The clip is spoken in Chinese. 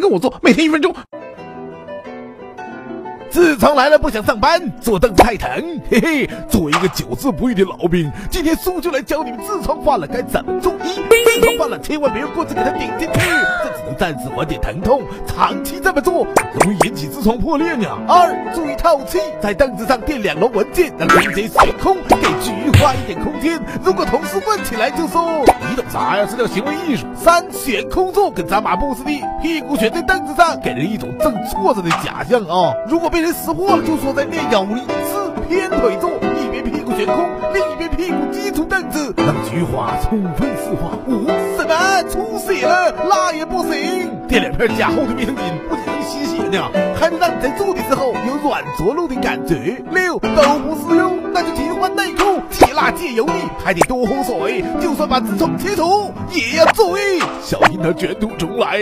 跟我做，每天一分钟。痔疮来了不想上班，坐凳子太疼，嘿嘿。作为一个久治不愈的老兵，今天叔就来教你们痔疮犯了该怎么做。一，痔疮犯了千万别用棍子给它顶进去，这只能暂时缓解疼痛，长期这么做容易引起痔疮破裂呢。二，注意透气，在凳子上垫两摞文件，让空间悬空，给菊花一点空间。如果同事问起来就说你懂啥呀？这叫行为艺术。三，悬空坐跟扎马步似的，屁股悬在凳子上，给人一种正坐着的假象啊。如果被被人识破了，就说在练腰力。四，偏腿坐，一边屁股悬空，另一边屁股击出凳子，让菊花充分释放。五，什么出血了？那也不行，垫两片加厚的棉巾，不仅能吸血呢，还能让你在坐的时候有软着陆的感觉。六，都不适用，那就替换内裤，戒辣戒油腻，还得多喝水，就算把痔疮切除，也要注意，小心它卷土重来。